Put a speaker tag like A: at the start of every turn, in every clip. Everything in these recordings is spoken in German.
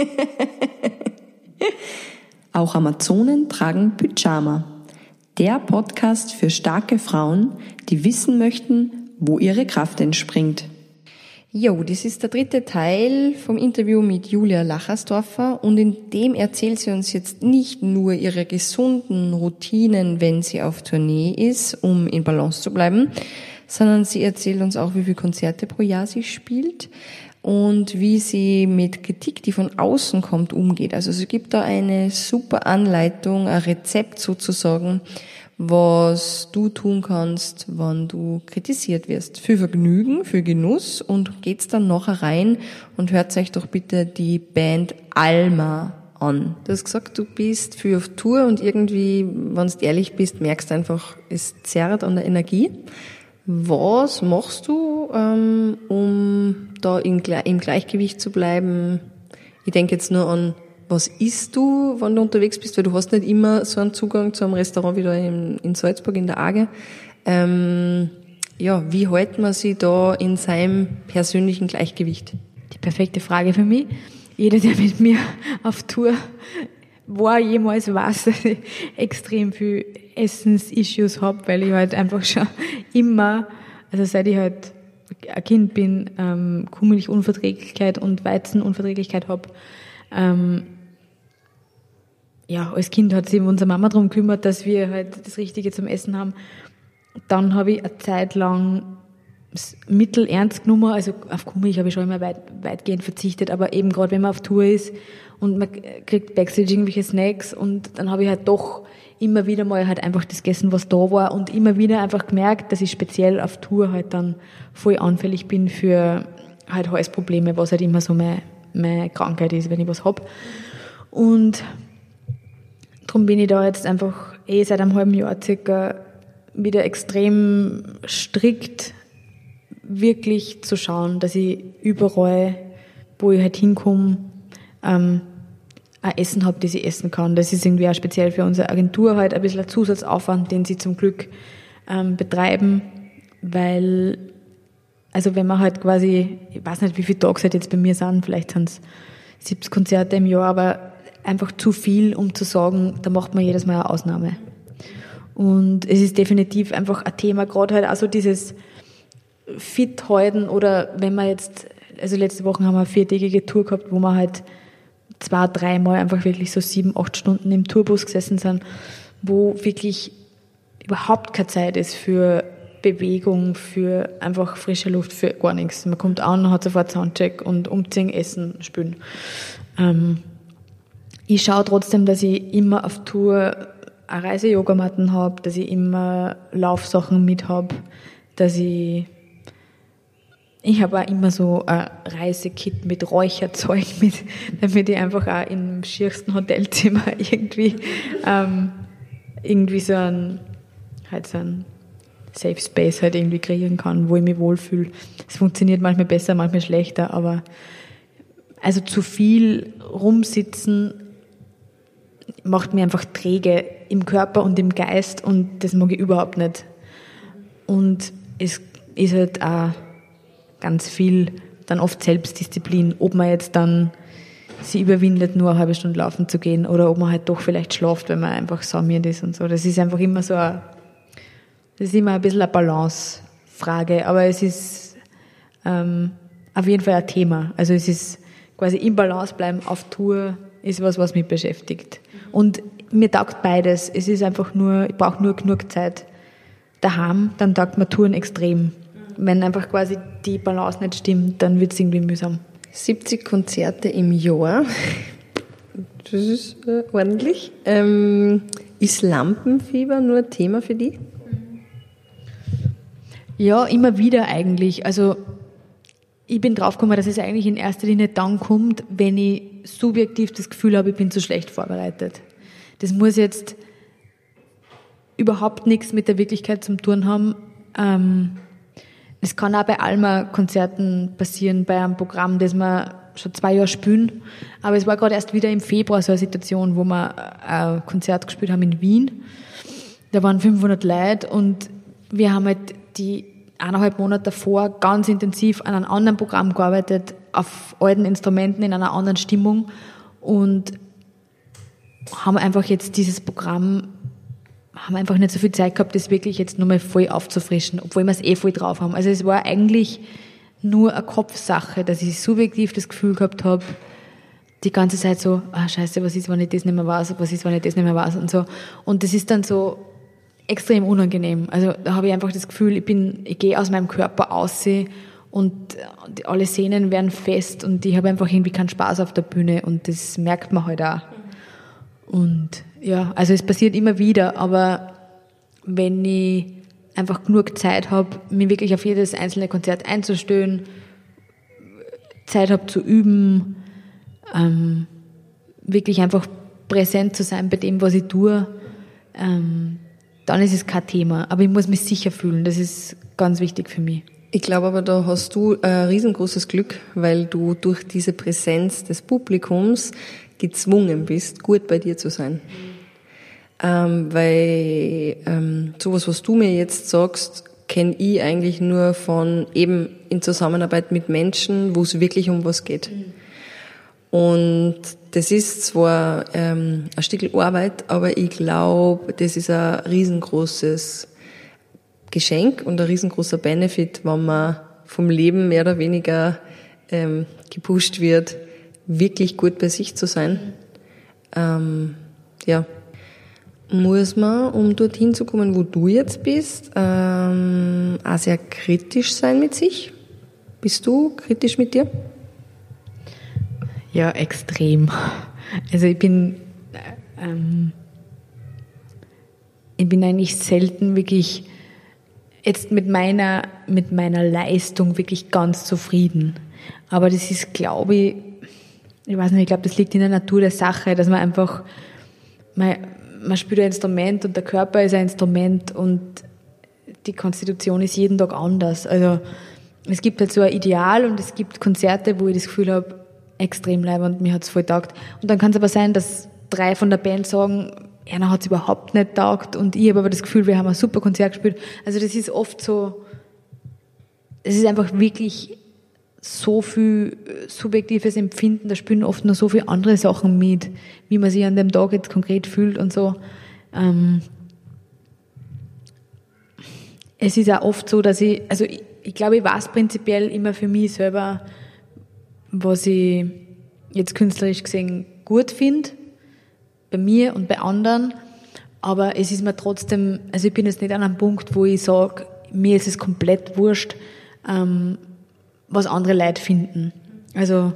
A: Auch Amazonen tragen Pyjama. Der Podcast für starke Frauen, die wissen möchten, wo ihre Kraft entspringt.
B: Jo, das ist der dritte Teil vom Interview mit Julia Lachersdorfer und in dem erzählt sie uns jetzt nicht nur ihre gesunden Routinen, wenn sie auf Tournee ist, um in Balance zu bleiben, sondern sie erzählt uns auch, wie viele Konzerte pro Jahr sie spielt und wie sie mit Kritik, die von außen kommt, umgeht. Also es gibt da eine super Anleitung, ein Rezept sozusagen, was du tun kannst, wenn du kritisiert wirst. Für Vergnügen, für Genuss und geht's dann nachher rein und hört euch doch bitte die Band Alma an. Du hast gesagt, du bist für auf Tour und irgendwie, wenn du ehrlich bist, merkst du einfach, es zerrt an der Energie. Was machst du, ähm, um da im Gleichgewicht zu bleiben? Ich denke jetzt nur an was isst du, wenn du unterwegs bist? Weil du hast nicht immer so einen Zugang zu einem Restaurant wie da in, in Salzburg in der Arge. Ähm, ja, wie hält man sich da in seinem persönlichen Gleichgewicht?
C: Die perfekte Frage für mich. Jeder, der mit mir auf Tour war, jemals weiß, extrem viel Essens-Issues habe, weil ich halt einfach schon immer, also seit ich halt Kind bin, ähm, Kuhmilchunverträglichkeit und Weizenunverträglichkeit habe, ähm, ja, als Kind hat sich unsere Mama darum gekümmert, dass wir halt das Richtige zum Essen haben. Dann habe ich eine Zeit lang mittel genommen, also auf Kuhmilch habe ich schon immer weit, weitgehend verzichtet, aber eben gerade wenn man auf Tour ist und man kriegt Backstage irgendwelche Snacks und dann habe ich halt doch immer wieder mal halt einfach das gegessen, was da war und immer wieder einfach gemerkt, dass ich speziell auf Tour halt dann voll anfällig bin für halt Halsprobleme, was halt immer so meine, meine Krankheit ist, wenn ich was hab. Und Darum bin ich da jetzt einfach eh seit einem halben Jahr circa wieder extrem strikt wirklich zu schauen, dass ich überall, wo ich halt hinkomme, ähm, ein Essen habe, das ich essen kann. Das ist irgendwie auch speziell für unsere Agentur halt ein bisschen ein Zusatzaufwand, den sie zum Glück ähm, betreiben, weil, also wenn man halt quasi, ich weiß nicht, wie viele Tage halt jetzt bei mir sind, vielleicht sind es 70 Konzerte im Jahr, aber einfach zu viel, um zu sagen, da macht man jedes Mal eine Ausnahme. Und es ist definitiv einfach ein Thema, gerade halt also dieses fit halten oder wenn man jetzt, also letzte Woche haben wir eine viertägige Tour gehabt, wo wir halt zwei, dreimal einfach wirklich so sieben, acht Stunden im Tourbus gesessen sind, wo wirklich überhaupt keine Zeit ist für Bewegung, für einfach frische Luft, für gar nichts. Man kommt an, hat sofort Soundcheck und umziehen, essen, spülen. Ähm, ich schaue trotzdem, dass ich immer auf Tour eine Reise-Yogamatten habe, dass ich immer Laufsachen mit habe, dass ich ich habe auch immer so ein Reisekit mit Räucherzeug mit, damit ich einfach auch im schiersten Hotelzimmer irgendwie ähm, irgendwie so ein halt so ein Safe Space halt irgendwie kreieren kann, wo ich mich wohlfühle. Es funktioniert manchmal besser, manchmal schlechter, aber also zu viel rumsitzen macht mir einfach träge im Körper und im Geist und das mag ich überhaupt nicht. Und es ist halt auch ganz viel dann oft Selbstdisziplin, ob man jetzt dann sie überwindet, nur eine halbe Stunde laufen zu gehen oder ob man halt doch vielleicht schlaft, wenn man einfach saumiert ist und so. Das ist einfach immer so ein, das ist immer ein bisschen eine Balancefrage, aber es ist ähm, auf jeden Fall ein Thema. Also es ist quasi im Balance bleiben auf Tour ist was, was mich beschäftigt. Und mir taugt beides. Es ist einfach nur, ich brauche nur genug Zeit daheim, dann taugt mir Touren extrem. Wenn einfach quasi die Balance nicht stimmt, dann wird es irgendwie mühsam.
B: 70 Konzerte im Jahr. Das ist äh, ordentlich. Ähm, ist Lampenfieber nur ein Thema für dich?
C: Ja, immer wieder eigentlich. Also ich bin draufgekommen, dass es eigentlich in erster Linie dann kommt, wenn ich subjektiv das Gefühl habe, ich bin zu schlecht vorbereitet. Das muss jetzt überhaupt nichts mit der Wirklichkeit zu tun haben. Ähm, es kann auch bei Alma-Konzerten passieren, bei einem Programm, das wir schon zwei Jahre spielen. Aber es war gerade erst wieder im Februar so eine Situation, wo wir ein Konzert gespielt haben in Wien. Da waren 500 Leute und wir haben halt die eineinhalb Monate davor ganz intensiv an einem anderen Programm gearbeitet, auf alten Instrumenten in einer anderen Stimmung und haben einfach jetzt dieses Programm, haben einfach nicht so viel Zeit gehabt, das wirklich jetzt nochmal voll aufzufrischen, obwohl wir es eh voll drauf haben. Also es war eigentlich nur eine Kopfsache, dass ich subjektiv das Gefühl gehabt habe, die ganze Zeit so, ah scheiße, was ist, wenn ich das nicht mehr weiß, was ist, wenn ich das nicht mehr weiß und so. Und das ist dann so extrem unangenehm. Also da habe ich einfach das Gefühl, ich bin, ich gehe aus meinem Körper aus und alle Sehnen werden fest und ich habe einfach irgendwie keinen Spaß auf der Bühne und das merkt man halt auch. Und ja, also es passiert immer wieder, aber wenn ich einfach genug Zeit habe, mich wirklich auf jedes einzelne Konzert einzustellen, Zeit habe zu üben, ähm, wirklich einfach präsent zu sein bei dem, was ich tue, ähm, dann ist es kein Thema. Aber ich muss mich sicher fühlen. Das ist ganz wichtig für mich.
B: Ich glaube aber, da hast du ein riesengroßes Glück, weil du durch diese Präsenz des Publikums gezwungen bist, gut bei dir zu sein. Ähm, weil ähm, sowas, was du mir jetzt sagst, kenne ich eigentlich nur von eben in Zusammenarbeit mit Menschen, wo es wirklich um was geht. Und das ist zwar ähm, ein Stück Arbeit, aber ich glaube, das ist ein riesengroßes Geschenk und ein riesengroßer Benefit, wenn man vom Leben mehr oder weniger ähm, gepusht wird, wirklich gut bei sich zu sein. Ähm, ja, muss man, um dorthin zu kommen, wo du jetzt bist, ähm, auch sehr kritisch sein mit sich? Bist du kritisch mit dir?
C: Ja, extrem. Also ich bin, ähm, ich bin eigentlich selten wirklich jetzt mit meiner, mit meiner Leistung wirklich ganz zufrieden. Aber das ist, glaube ich, ich weiß nicht, ich glaube, das liegt in der Natur der Sache, dass man einfach, man, man spielt ein Instrument und der Körper ist ein Instrument und die Konstitution ist jeden Tag anders. Also es gibt halt so ein Ideal und es gibt Konzerte, wo ich das Gefühl habe, extrem leid und mir hat es voll taugt. Und dann kann es aber sein, dass drei von der Band sagen, einer hat es überhaupt nicht taugt und ich habe aber das Gefühl, wir haben ein super Konzert gespielt. Also das ist oft so, es ist einfach wirklich so viel subjektives Empfinden, da spielen oft noch so viele andere Sachen mit, wie man sich an dem Tag jetzt konkret fühlt und so. Ähm es ist auch oft so, dass ich, also ich, ich glaube, ich weiß prinzipiell immer für mich selber, was ich jetzt künstlerisch gesehen gut finde, bei mir und bei anderen. Aber es ist mir trotzdem, also ich bin jetzt nicht an einem Punkt, wo ich sage, mir ist es komplett wurscht, ähm, was andere Leute finden. Also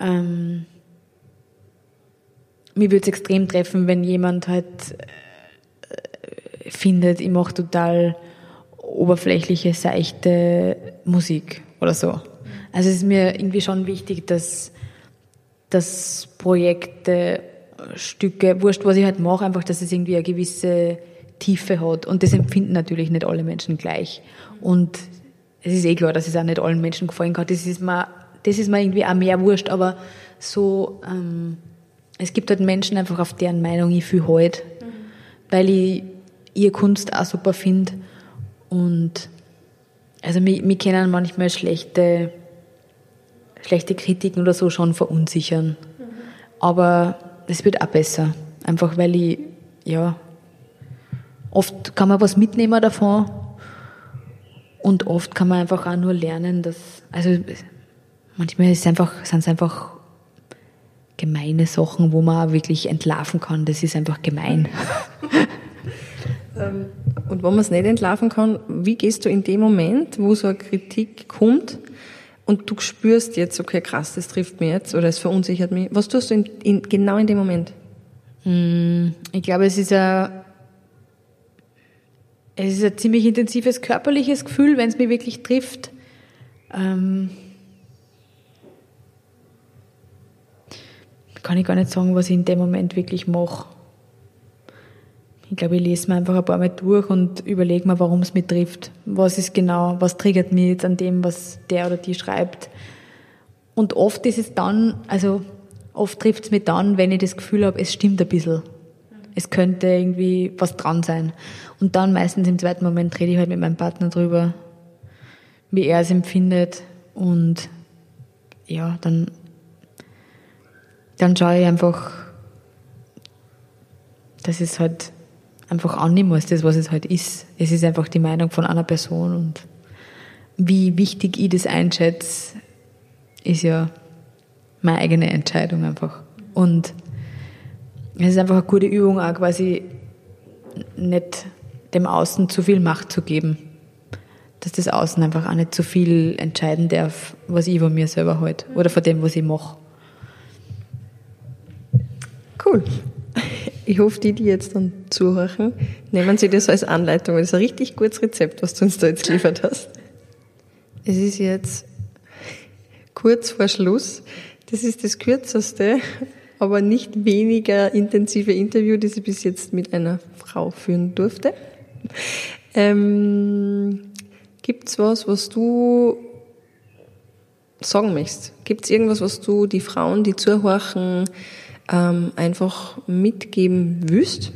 C: ähm, mir würde es extrem treffen, wenn jemand halt äh, findet, ich mache total oberflächliche, seichte Musik oder so. Also es ist mir irgendwie schon wichtig, dass, dass Projekte, Stücke, wurscht, was ich halt mache, einfach, dass es irgendwie eine gewisse Tiefe hat. Und das empfinden natürlich nicht alle Menschen gleich. Und es ist eh klar, dass es auch nicht allen Menschen gefallen kann. Das ist mir, das ist mir irgendwie auch mehr wurscht, aber so, ähm, es gibt halt Menschen einfach, auf deren Meinung ich viel halt, mhm. weil ich ihre Kunst auch super finde. Und also mich, mich kennen manchmal schlechte schlechte Kritiken oder so schon verunsichern. Mhm. Aber es wird auch besser. Einfach weil ich, ja, oft kann man was mitnehmen davon und oft kann man einfach auch nur lernen, dass, also manchmal ist es einfach, sind es einfach gemeine Sachen, wo man auch wirklich entlarven kann. Das ist einfach gemein.
B: Ähm, und wenn man es nicht entlarven kann, wie gehst du in dem Moment, wo so eine Kritik kommt, und du spürst jetzt, okay, krass, das trifft mich jetzt oder es verunsichert mich. Was tust du in, in, genau in dem Moment?
C: Hm, ich glaube, es ist ein, es ist ein ziemlich intensives körperliches Gefühl, wenn es mich wirklich trifft. Ähm, kann ich gar nicht sagen, was ich in dem Moment wirklich mache. Ich glaube, ich lese mir einfach ein paar Mal durch und überlege mir, warum es mich trifft. Was ist genau, was triggert mich jetzt an dem, was der oder die schreibt. Und oft ist es dann, also oft trifft es mich dann, wenn ich das Gefühl habe, es stimmt ein bisschen. Es könnte irgendwie was dran sein. Und dann meistens im zweiten Moment rede ich halt mit meinem Partner drüber wie er es empfindet. Und ja, dann, dann schaue ich einfach, dass es halt einfach annehmen muss, das, was es halt ist. Es ist einfach die Meinung von einer Person und wie wichtig ich das einschätze, ist ja meine eigene Entscheidung einfach. Und es ist einfach eine gute Übung, auch quasi nicht dem Außen zu viel Macht zu geben. Dass das Außen einfach auch nicht zu viel entscheiden darf, was ich von mir selber halte oder von dem, was ich mache.
B: Cool. Ich hoffe, die, die jetzt dann zuhören, nehmen Sie das als Anleitung, das ist ein richtig gutes Rezept, was du uns da jetzt geliefert hast. Es ist jetzt kurz vor Schluss. Das ist das kürzeste, aber nicht weniger intensive Interview, das ich bis jetzt mit einer Frau führen durfte. Ähm, gibt's was, was du sagen möchtest? Gibt's irgendwas, was du die Frauen, die zuhören, ähm, einfach mitgeben willst?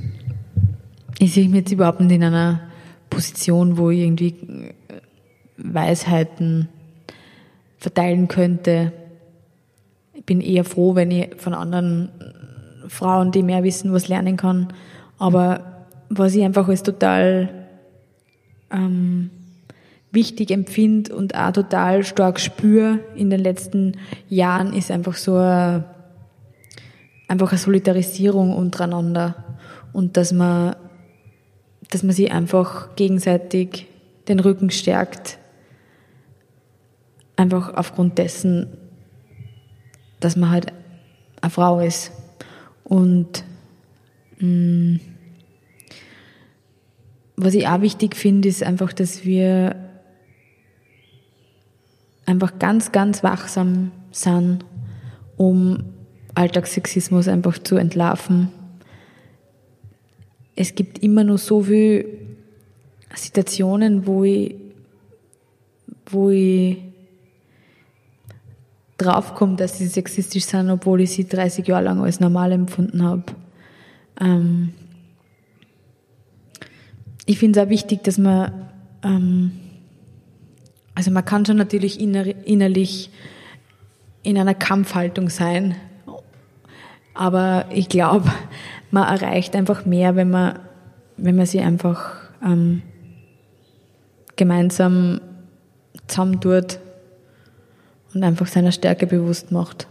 C: Ich sehe mich jetzt überhaupt nicht in einer Position, wo ich irgendwie Weisheiten verteilen könnte. Bin eher froh, wenn ich von anderen Frauen, die mehr wissen, was lernen kann. Aber was ich einfach als total ähm, wichtig empfinde und auch total stark spüre in den letzten Jahren, ist einfach so eine, einfach eine Solidarisierung untereinander und dass man, dass man sich einfach gegenseitig den Rücken stärkt einfach aufgrund dessen, dass man halt eine Frau ist. Und mh, mm, was ich auch wichtig finde, ist einfach, dass wir einfach ganz, ganz wachsam sind, um Alltagssexismus einfach zu entlarven. Es gibt immer nur so viele Situationen, wo ich, wo ich draufkomme, dass sie sexistisch sind, obwohl ich sie 30 Jahre lang als normal empfunden habe. Ähm ich finde es auch wichtig, dass man, ähm also man kann schon natürlich inner innerlich in einer Kampfhaltung sein, aber ich glaube, man erreicht einfach mehr, wenn man, wenn man sie einfach ähm, gemeinsam zusammentut und einfach seiner Stärke bewusst macht.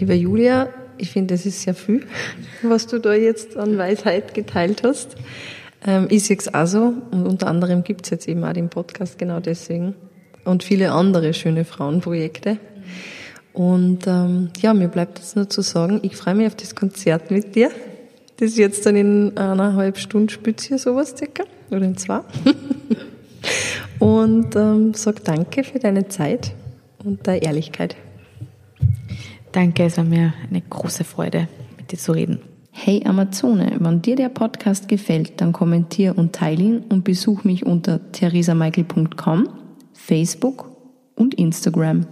B: Liebe Julia, ich finde, das ist sehr viel, was du da jetzt an Weisheit geteilt hast. Ähm, ich sehe auch so und unter anderem gibt es jetzt eben auch den Podcast genau deswegen und viele andere schöne Frauenprojekte. Und ähm, ja, mir bleibt jetzt nur zu sagen, ich freue mich auf das Konzert mit dir. Das ist jetzt dann in einer halben Stunde spitz hier sowas circa, oder in zwei. und ähm, sag danke für deine Zeit und deine Ehrlichkeit.
C: Danke, es war mir eine große Freude, mit dir zu reden.
A: Hey Amazone, wenn dir der Podcast gefällt, dann kommentier und teile ihn und besuch mich unter theresamichael.com, Facebook und Instagram.